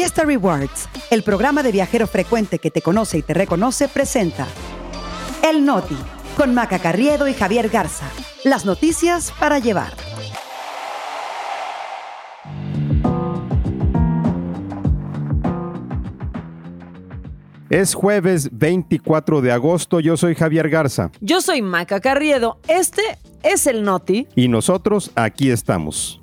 Fiesta Rewards, el programa de viajero frecuente que te conoce y te reconoce, presenta El Noti, con Maca Carriedo y Javier Garza. Las noticias para llevar. Es jueves 24 de agosto, yo soy Javier Garza. Yo soy Maca Carriedo, este es el Noti. Y nosotros aquí estamos.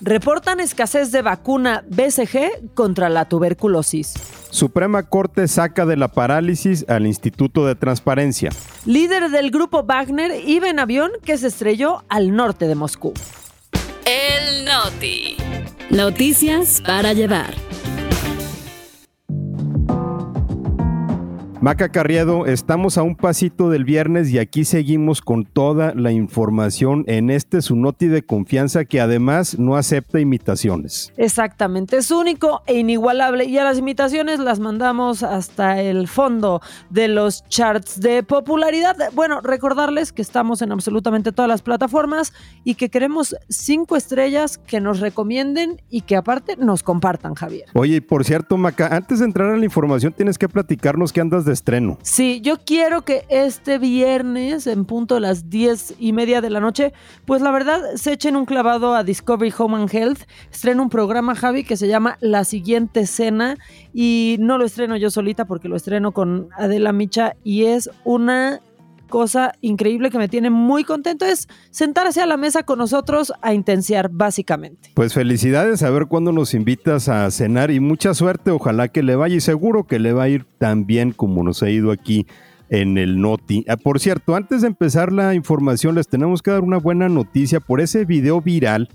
Reportan escasez de vacuna BCG contra la tuberculosis. Suprema Corte saca de la parálisis al Instituto de Transparencia. Líder del grupo Wagner iba en avión que se estrelló al norte de Moscú. El Noti. Noticias para llevar. Maca Carriedo, estamos a un pasito del viernes y aquí seguimos con toda la información en este su noti de confianza que además no acepta imitaciones. Exactamente, es único e inigualable y a las imitaciones las mandamos hasta el fondo de los charts de popularidad. Bueno, recordarles que estamos en absolutamente todas las plataformas y que queremos cinco estrellas que nos recomienden y que aparte nos compartan, Javier. Oye, por cierto, Maca, antes de entrar a la información tienes que platicarnos que andas estreno. Sí, yo quiero que este viernes, en punto de las diez y media de la noche, pues la verdad se echen un clavado a Discovery Home and Health. Estreno un programa, Javi, que se llama La Siguiente Cena. Y no lo estreno yo solita porque lo estreno con Adela Micha y es una cosa increíble que me tiene muy contento es sentarse a la mesa con nosotros a intenciar básicamente. Pues felicidades a ver cuándo nos invitas a cenar y mucha suerte, ojalá que le vaya y seguro que le va a ir tan bien como nos ha ido aquí en el Noti. Ah, por cierto, antes de empezar la información les tenemos que dar una buena noticia por ese video viral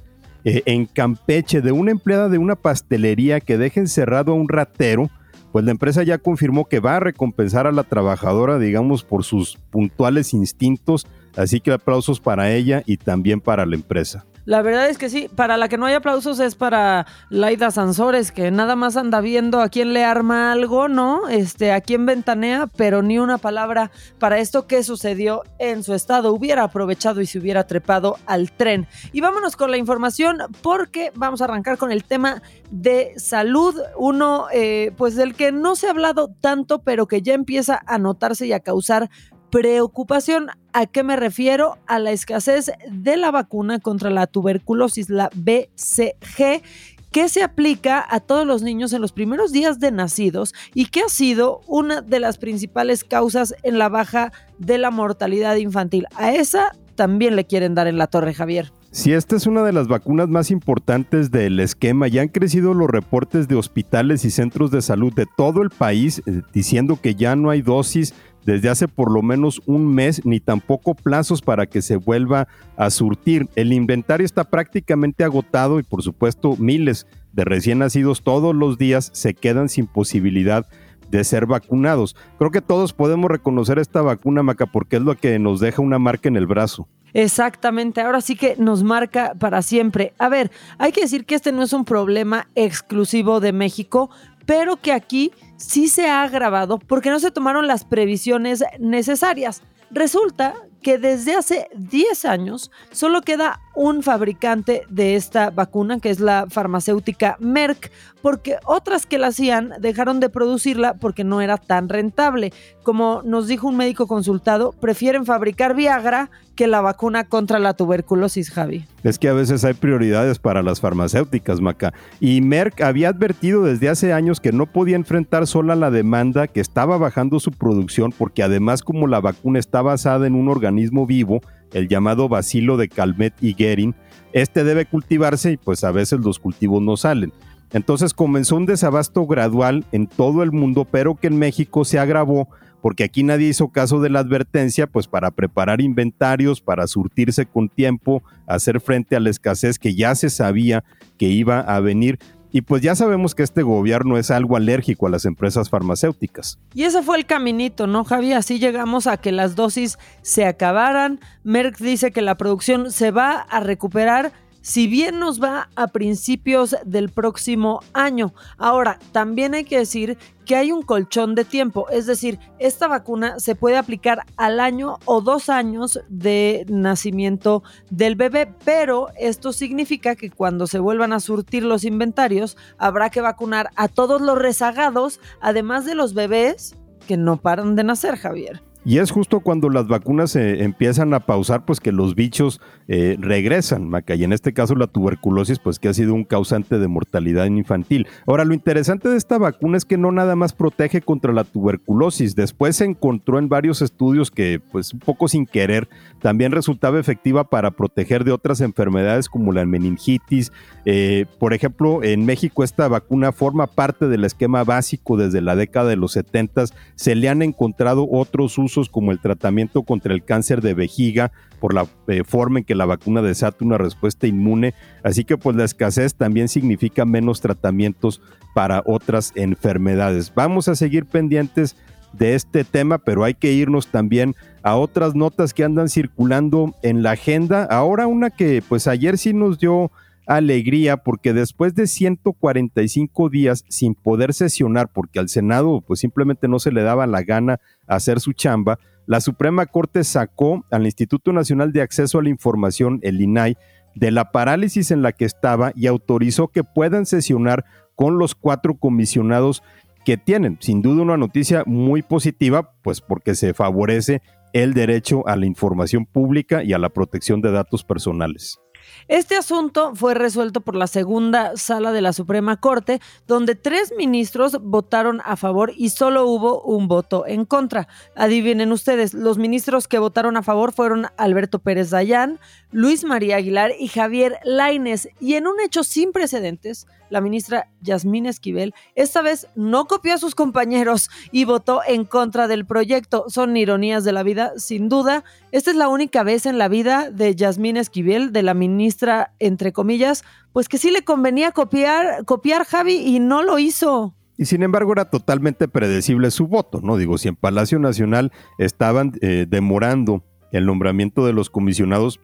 eh, en Campeche de una empleada de una pastelería que deja encerrado a un ratero pues la empresa ya confirmó que va a recompensar a la trabajadora, digamos, por sus puntuales instintos, así que aplausos para ella y también para la empresa. La verdad es que sí, para la que no hay aplausos es para Laida Sansores, que nada más anda viendo a quién le arma algo, ¿no? Este, a quién ventanea, pero ni una palabra para esto que sucedió en su estado. Hubiera aprovechado y se hubiera trepado al tren. Y vámonos con la información porque vamos a arrancar con el tema de salud, uno eh, pues del que no se ha hablado tanto, pero que ya empieza a notarse y a causar preocupación. ¿A qué me refiero? A la escasez de la vacuna contra la tuberculosis, la BCG, que se aplica a todos los niños en los primeros días de nacidos y que ha sido una de las principales causas en la baja de la mortalidad infantil. A esa también le quieren dar en la torre, Javier. Si esta es una de las vacunas más importantes del esquema, ya han crecido los reportes de hospitales y centros de salud de todo el país eh, diciendo que ya no hay dosis desde hace por lo menos un mes ni tampoco plazos para que se vuelva a surtir. El inventario está prácticamente agotado y por supuesto miles de recién nacidos todos los días se quedan sin posibilidad de ser vacunados. Creo que todos podemos reconocer esta vacuna, Maca, porque es lo que nos deja una marca en el brazo. Exactamente, ahora sí que nos marca para siempre. A ver, hay que decir que este no es un problema exclusivo de México, pero que aquí sí se ha agravado porque no se tomaron las previsiones necesarias. Resulta que desde hace 10 años solo queda un fabricante de esta vacuna, que es la farmacéutica Merck, porque otras que la hacían dejaron de producirla porque no era tan rentable. Como nos dijo un médico consultado, prefieren fabricar Viagra que la vacuna contra la tuberculosis, Javi. Es que a veces hay prioridades para las farmacéuticas, Maca. Y Merck había advertido desde hace años que no podía enfrentar sola la demanda, que estaba bajando su producción, porque además como la vacuna está basada en un organismo vivo, el llamado bacilo de Calmet y Guerin, este debe cultivarse y pues a veces los cultivos no salen. Entonces comenzó un desabasto gradual en todo el mundo, pero que en México se agravó porque aquí nadie hizo caso de la advertencia, pues para preparar inventarios, para surtirse con tiempo, hacer frente a la escasez que ya se sabía que iba a venir. Y pues ya sabemos que este gobierno es algo alérgico a las empresas farmacéuticas. Y ese fue el caminito, ¿no, Javi? Así llegamos a que las dosis se acabaran. Merck dice que la producción se va a recuperar si bien nos va a principios del próximo año. Ahora, también hay que decir que hay un colchón de tiempo, es decir, esta vacuna se puede aplicar al año o dos años de nacimiento del bebé, pero esto significa que cuando se vuelvan a surtir los inventarios, habrá que vacunar a todos los rezagados, además de los bebés que no paran de nacer, Javier. Y es justo cuando las vacunas se empiezan a pausar, pues que los bichos eh, regresan, Maca. Y en este caso la tuberculosis, pues que ha sido un causante de mortalidad infantil. Ahora, lo interesante de esta vacuna es que no nada más protege contra la tuberculosis. Después se encontró en varios estudios que, pues un poco sin querer, también resultaba efectiva para proteger de otras enfermedades como la meningitis. Eh, por ejemplo, en México esta vacuna forma parte del esquema básico desde la década de los 70. Se le han encontrado otros usos como el tratamiento contra el cáncer de vejiga por la eh, forma en que la vacuna desata una respuesta inmune. Así que pues la escasez también significa menos tratamientos para otras enfermedades. Vamos a seguir pendientes de este tema, pero hay que irnos también a otras notas que andan circulando en la agenda. Ahora una que pues ayer sí nos dio alegría porque después de 145 días sin poder sesionar porque al Senado pues simplemente no se le daba la gana hacer su chamba, la Suprema Corte sacó al Instituto Nacional de Acceso a la Información, el INAI, de la parálisis en la que estaba y autorizó que puedan sesionar con los cuatro comisionados que tienen. Sin duda una noticia muy positiva, pues porque se favorece el derecho a la información pública y a la protección de datos personales. Este asunto fue resuelto por la segunda sala de la Suprema Corte, donde tres ministros votaron a favor y solo hubo un voto en contra. Adivinen ustedes, los ministros que votaron a favor fueron Alberto Pérez Dayán, Luis María Aguilar y Javier Laines. Y en un hecho sin precedentes, la ministra Yasmín Esquivel esta vez no copió a sus compañeros y votó en contra del proyecto. Son ironías de la vida, sin duda. Esta es la única vez en la vida de Yasmín Esquivel, de la ministra, entre comillas, pues que sí le convenía copiar, copiar Javi y no lo hizo. Y sin embargo era totalmente predecible su voto, ¿no? Digo, si en Palacio Nacional estaban eh, demorando el nombramiento de los comisionados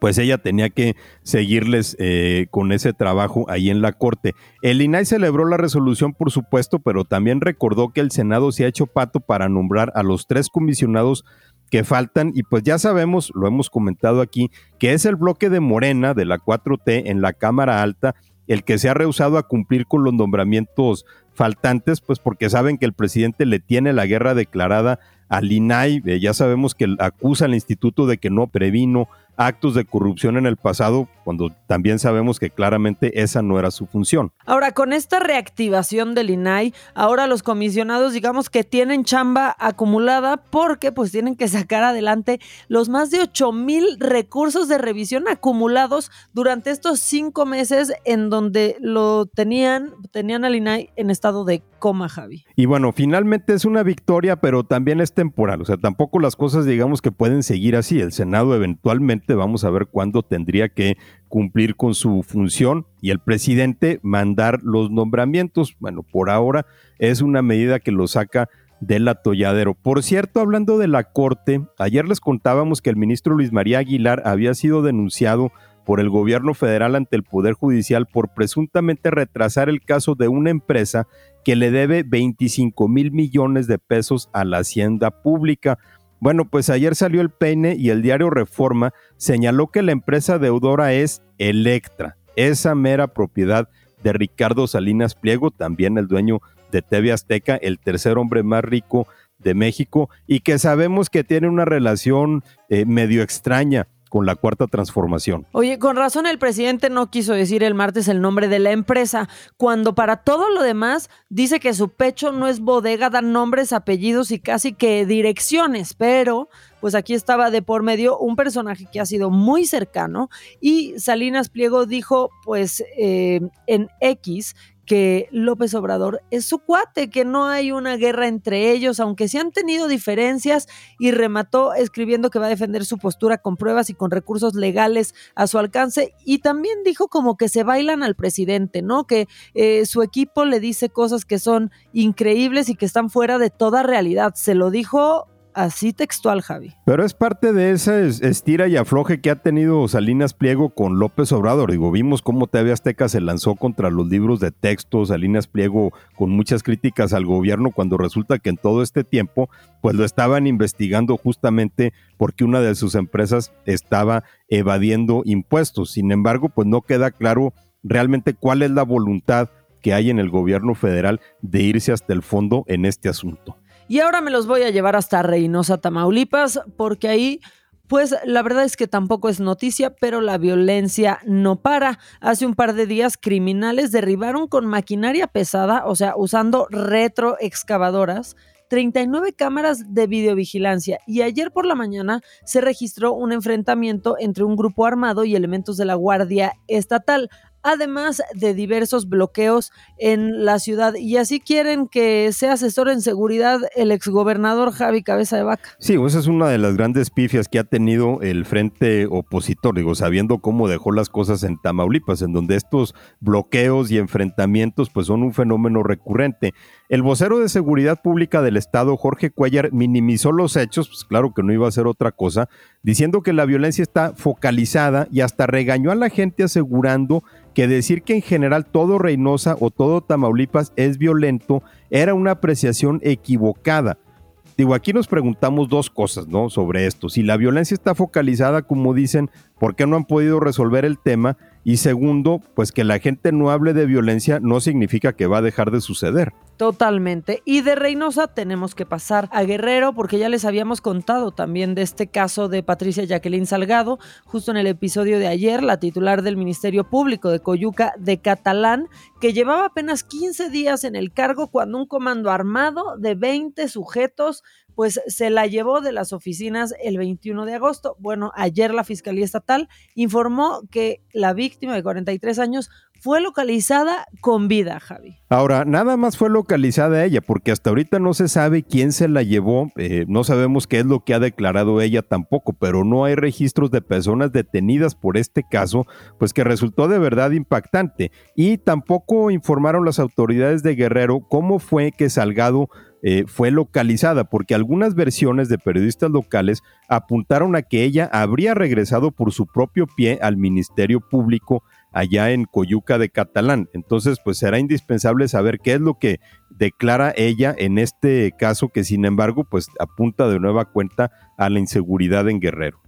pues ella tenía que seguirles eh, con ese trabajo ahí en la Corte. El INAI celebró la resolución, por supuesto, pero también recordó que el Senado se ha hecho pato para nombrar a los tres comisionados que faltan y pues ya sabemos, lo hemos comentado aquí, que es el bloque de Morena de la 4T en la Cámara Alta el que se ha rehusado a cumplir con los nombramientos faltantes, pues porque saben que el presidente le tiene la guerra declarada al INAI, eh, ya sabemos que acusa al instituto de que no previno actos de corrupción en el pasado, cuando también sabemos que claramente esa no era su función. Ahora, con esta reactivación del INAI, ahora los comisionados digamos que tienen chamba acumulada porque pues tienen que sacar adelante los más de 8 mil recursos de revisión acumulados durante estos cinco meses en donde lo tenían, tenían al INAI en estado de coma, Javi. Y bueno, finalmente es una victoria, pero también es temporal, o sea, tampoco las cosas digamos que pueden seguir así. El Senado eventualmente vamos a ver cuándo tendría que cumplir con su función y el presidente mandar los nombramientos. Bueno, por ahora es una medida que lo saca del atolladero. Por cierto, hablando de la Corte, ayer les contábamos que el ministro Luis María Aguilar había sido denunciado por el gobierno federal ante el Poder Judicial por presuntamente retrasar el caso de una empresa que le debe 25 mil millones de pesos a la hacienda pública. Bueno, pues ayer salió el peine y el diario Reforma señaló que la empresa deudora es Electra, esa mera propiedad de Ricardo Salinas Pliego, también el dueño de TV Azteca, el tercer hombre más rico de México, y que sabemos que tiene una relación eh, medio extraña con la cuarta transformación. Oye, con razón el presidente no quiso decir el martes el nombre de la empresa, cuando para todo lo demás dice que su pecho no es bodega, dan nombres, apellidos y casi que direcciones, pero pues aquí estaba de por medio un personaje que ha sido muy cercano y Salinas Pliego dijo pues eh, en X que López Obrador es su cuate, que no hay una guerra entre ellos, aunque se han tenido diferencias, y remató escribiendo que va a defender su postura con pruebas y con recursos legales a su alcance, y también dijo como que se bailan al presidente, ¿no? Que eh, su equipo le dice cosas que son increíbles y que están fuera de toda realidad. Se lo dijo así textual, Javi. Pero es parte de ese estira y afloje que ha tenido Salinas Pliego con López Obrador. Digo, vimos cómo TV Azteca se lanzó contra los libros de texto, Salinas Pliego con muchas críticas al gobierno cuando resulta que en todo este tiempo pues lo estaban investigando justamente porque una de sus empresas estaba evadiendo impuestos. Sin embargo, pues no queda claro realmente cuál es la voluntad que hay en el gobierno federal de irse hasta el fondo en este asunto. Y ahora me los voy a llevar hasta Reynosa, Tamaulipas, porque ahí pues la verdad es que tampoco es noticia, pero la violencia no para. Hace un par de días criminales derribaron con maquinaria pesada, o sea, usando retroexcavadoras, 39 cámaras de videovigilancia y ayer por la mañana se registró un enfrentamiento entre un grupo armado y elementos de la Guardia Estatal además de diversos bloqueos en la ciudad. Y así quieren que sea asesor en seguridad el exgobernador Javi Cabeza de Vaca. Sí, esa es una de las grandes pifias que ha tenido el frente opositor, digo, sabiendo cómo dejó las cosas en Tamaulipas, en donde estos bloqueos y enfrentamientos pues son un fenómeno recurrente. El vocero de Seguridad Pública del Estado, Jorge Cuellar, minimizó los hechos, pues claro que no iba a ser otra cosa, diciendo que la violencia está focalizada y hasta regañó a la gente asegurando que decir que en general todo Reynosa o todo Tamaulipas es violento era una apreciación equivocada. Digo, aquí nos preguntamos dos cosas, ¿no? Sobre esto. Si la violencia está focalizada, como dicen, ¿por qué no han podido resolver el tema? Y segundo, pues que la gente no hable de violencia no significa que va a dejar de suceder. Totalmente. Y de Reynosa tenemos que pasar a Guerrero porque ya les habíamos contado también de este caso de Patricia Jacqueline Salgado, justo en el episodio de ayer, la titular del Ministerio Público de Coyuca de Catalán, que llevaba apenas 15 días en el cargo cuando un comando armado de 20 sujetos pues se la llevó de las oficinas el 21 de agosto. Bueno, ayer la Fiscalía Estatal informó que la víctima de 43 años fue localizada con vida, Javi. Ahora, nada más fue localizada ella, porque hasta ahorita no se sabe quién se la llevó, eh, no sabemos qué es lo que ha declarado ella tampoco, pero no hay registros de personas detenidas por este caso, pues que resultó de verdad impactante. Y tampoco informaron las autoridades de Guerrero cómo fue que Salgado eh, fue localizada, porque algunas versiones de periodistas locales apuntaron a que ella habría regresado por su propio pie al Ministerio Público allá en Coyuca de Catalán. Entonces, pues será indispensable saber qué es lo que declara ella en este caso que sin embargo, pues apunta de nueva cuenta a la inseguridad en Guerrero.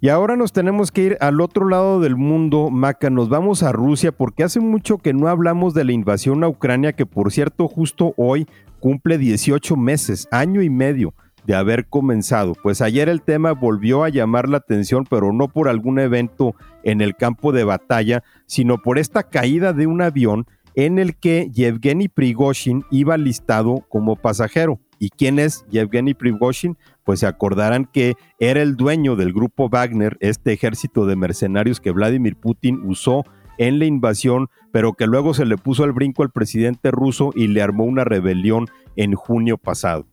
Y ahora nos tenemos que ir al otro lado del mundo, Maca, nos vamos a Rusia porque hace mucho que no hablamos de la invasión a Ucrania, que por cierto justo hoy cumple 18 meses, año y medio de haber comenzado. Pues ayer el tema volvió a llamar la atención, pero no por algún evento en el campo de batalla, sino por esta caída de un avión en el que Yevgeny Prigozhin iba listado como pasajero. ¿Y quién es Yevgeny Prigozhin? Pues se acordarán que era el dueño del grupo Wagner, este ejército de mercenarios que Vladimir Putin usó en la invasión, pero que luego se le puso al brinco al presidente ruso y le armó una rebelión en junio pasado.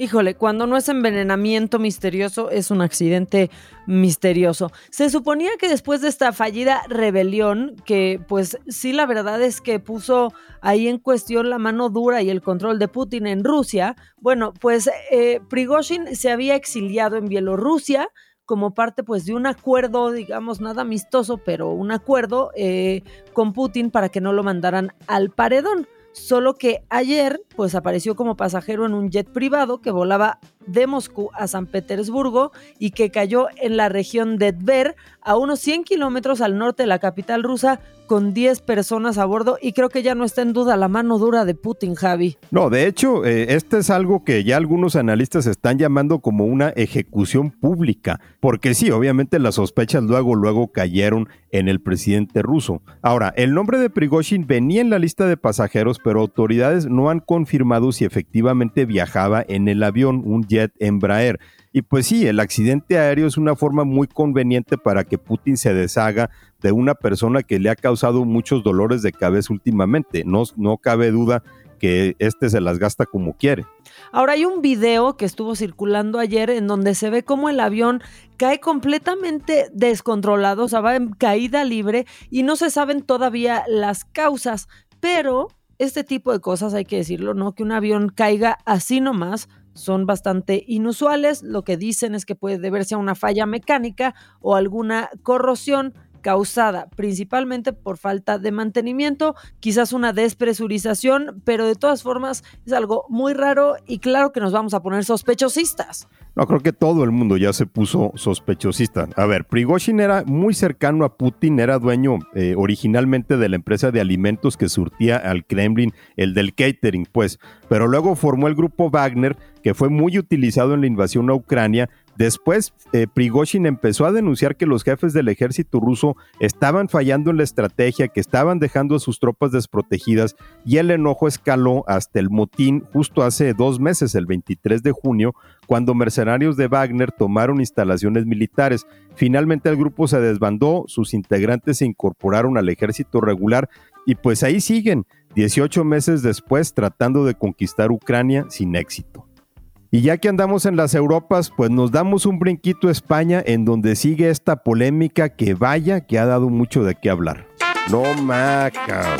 Híjole, cuando no es envenenamiento misterioso, es un accidente misterioso. Se suponía que después de esta fallida rebelión, que pues sí la verdad es que puso ahí en cuestión la mano dura y el control de Putin en Rusia, bueno, pues eh, Prigozhin se había exiliado en Bielorrusia, como parte pues de un acuerdo, digamos, nada amistoso, pero un acuerdo eh, con Putin para que no lo mandaran al paredón. Solo que ayer pues apareció como pasajero en un jet privado que volaba de Moscú a San Petersburgo y que cayó en la región de Tver, a unos 100 kilómetros al norte de la capital rusa, con 10 personas a bordo. Y creo que ya no está en duda la mano dura de Putin, Javi. No, de hecho, eh, este es algo que ya algunos analistas están llamando como una ejecución pública, porque sí, obviamente las sospechas luego, luego cayeron en el presidente ruso. Ahora, el nombre de Prigozhin venía en la lista de pasajeros, pero autoridades no han confirmado si efectivamente viajaba en el avión, un Embraer. Y pues sí, el accidente aéreo es una forma muy conveniente para que Putin se deshaga de una persona que le ha causado muchos dolores de cabeza últimamente. No, no cabe duda que este se las gasta como quiere. Ahora hay un video que estuvo circulando ayer en donde se ve cómo el avión cae completamente descontrolado, o sea, va en caída libre y no se saben todavía las causas, pero este tipo de cosas hay que decirlo, ¿no? Que un avión caiga así nomás son bastante inusuales. Lo que dicen es que puede deberse a una falla mecánica o alguna corrosión causada principalmente por falta de mantenimiento, quizás una despresurización, pero de todas formas es algo muy raro y claro que nos vamos a poner sospechosistas. No, creo que todo el mundo ya se puso sospechosista. A ver, Prigozhin era muy cercano a Putin, era dueño eh, originalmente de la empresa de alimentos que surtía al Kremlin, el del catering, pues, pero luego formó el grupo Wagner, que fue muy utilizado en la invasión a Ucrania Después, eh, Prigozhin empezó a denunciar que los jefes del ejército ruso estaban fallando en la estrategia, que estaban dejando a sus tropas desprotegidas y el enojo escaló hasta el motín justo hace dos meses, el 23 de junio, cuando mercenarios de Wagner tomaron instalaciones militares. Finalmente el grupo se desbandó, sus integrantes se incorporaron al ejército regular y pues ahí siguen, 18 meses después tratando de conquistar Ucrania sin éxito. Y ya que andamos en las Europas, pues nos damos un brinquito a España en donde sigue esta polémica que vaya que ha dado mucho de qué hablar. No maca.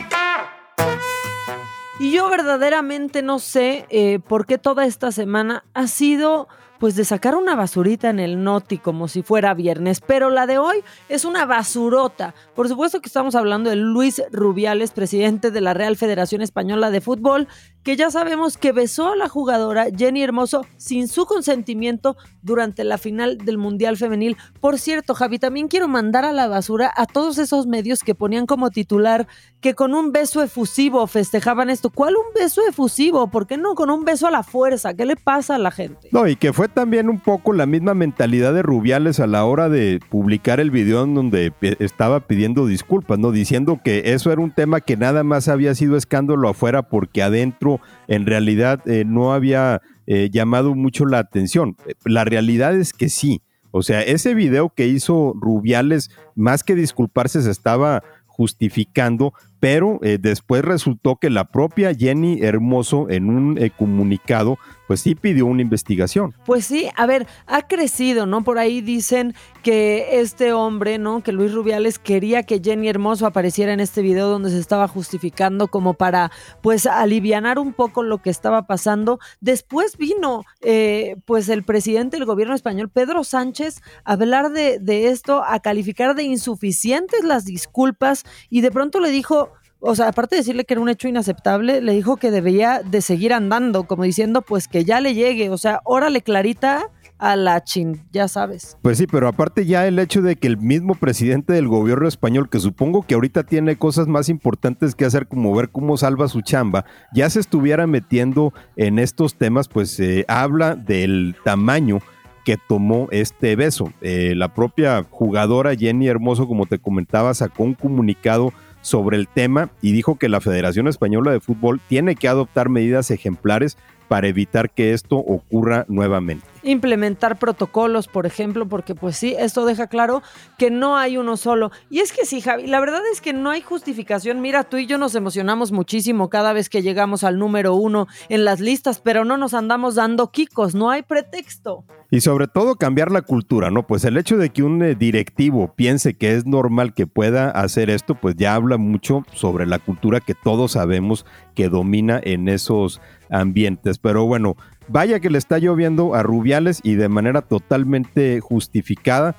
Y yo verdaderamente no sé eh, por qué toda esta semana ha sido pues de sacar una basurita en el noti como si fuera viernes, pero la de hoy es una basurota. Por supuesto que estamos hablando de Luis Rubiales, presidente de la Real Federación Española de Fútbol, que ya sabemos que besó a la jugadora Jenny Hermoso sin su consentimiento durante la final del Mundial Femenil. Por cierto, Javi, también quiero mandar a la basura a todos esos medios que ponían como titular que con un beso efusivo festejaban esto. ¿Cuál un beso efusivo? ¿Por qué no con un beso a la fuerza? ¿Qué le pasa a la gente? No, y que fue también un poco la misma mentalidad de Rubiales a la hora de publicar el video en donde estaba pidiendo disculpas, ¿no? Diciendo que eso era un tema que nada más había sido escándalo afuera porque adentro en realidad eh, no había eh, llamado mucho la atención. La realidad es que sí. O sea, ese video que hizo Rubiales, más que disculparse, se estaba justificando, pero eh, después resultó que la propia Jenny Hermoso en un comunicado pues sí pidió una investigación. Pues sí, a ver, ha crecido, ¿no? Por ahí dicen que este hombre, ¿no? Que Luis Rubiales quería que Jenny Hermoso apareciera en este video donde se estaba justificando como para, pues, alivianar un poco lo que estaba pasando. Después vino, eh, pues, el presidente del gobierno español, Pedro Sánchez, a hablar de esto, a calificar de insuficientes las disculpas y de pronto le dijo, o sea, aparte de decirle que era un hecho inaceptable, le dijo que debía de seguir andando, como diciendo, pues que ya le llegue, o sea, órale clarita a la chin, ya sabes. Pues sí, pero aparte ya el hecho de que el mismo presidente del gobierno español, que supongo que ahorita tiene cosas más importantes que hacer como ver cómo salva su chamba, ya se estuviera metiendo en estos temas, pues eh, habla del tamaño que tomó este beso. Eh, la propia jugadora Jenny Hermoso, como te comentaba, sacó un comunicado sobre el tema y dijo que la Federación Española de Fútbol tiene que adoptar medidas ejemplares para evitar que esto ocurra nuevamente. Implementar protocolos, por ejemplo, porque pues sí, esto deja claro que no hay uno solo. Y es que sí, Javi, la verdad es que no hay justificación. Mira, tú y yo nos emocionamos muchísimo cada vez que llegamos al número uno en las listas, pero no nos andamos dando quicos, no hay pretexto. Y sobre todo cambiar la cultura, ¿no? Pues el hecho de que un eh, directivo piense que es normal que pueda hacer esto, pues ya habla mucho sobre la cultura que todos sabemos que domina en esos ambientes. Pero bueno, vaya que le está lloviendo a Rubiales y de manera totalmente justificada.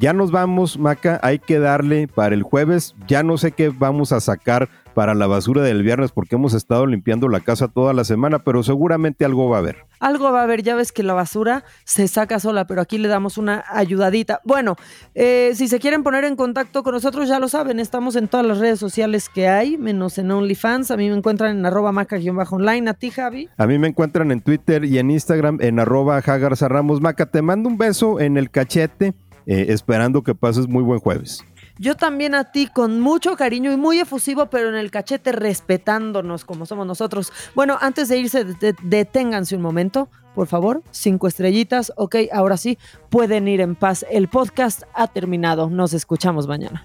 Ya nos vamos, Maca, hay que darle para el jueves. Ya no sé qué vamos a sacar para la basura del viernes porque hemos estado limpiando la casa toda la semana, pero seguramente algo va a haber. Algo va a haber, ya ves que la basura se saca sola, pero aquí le damos una ayudadita. Bueno, eh, si se quieren poner en contacto con nosotros, ya lo saben, estamos en todas las redes sociales que hay, menos en OnlyFans. A mí me encuentran en arroba maca-online. ¿A ti, Javi? A mí me encuentran en Twitter y en Instagram en arroba Ramos. Maca, te mando un beso en el cachete, eh, esperando que pases muy buen jueves. Yo también a ti con mucho cariño y muy efusivo, pero en el cachete respetándonos como somos nosotros. Bueno, antes de irse, deténganse un momento, por favor. Cinco estrellitas. Ok, ahora sí, pueden ir en paz. El podcast ha terminado. Nos escuchamos mañana.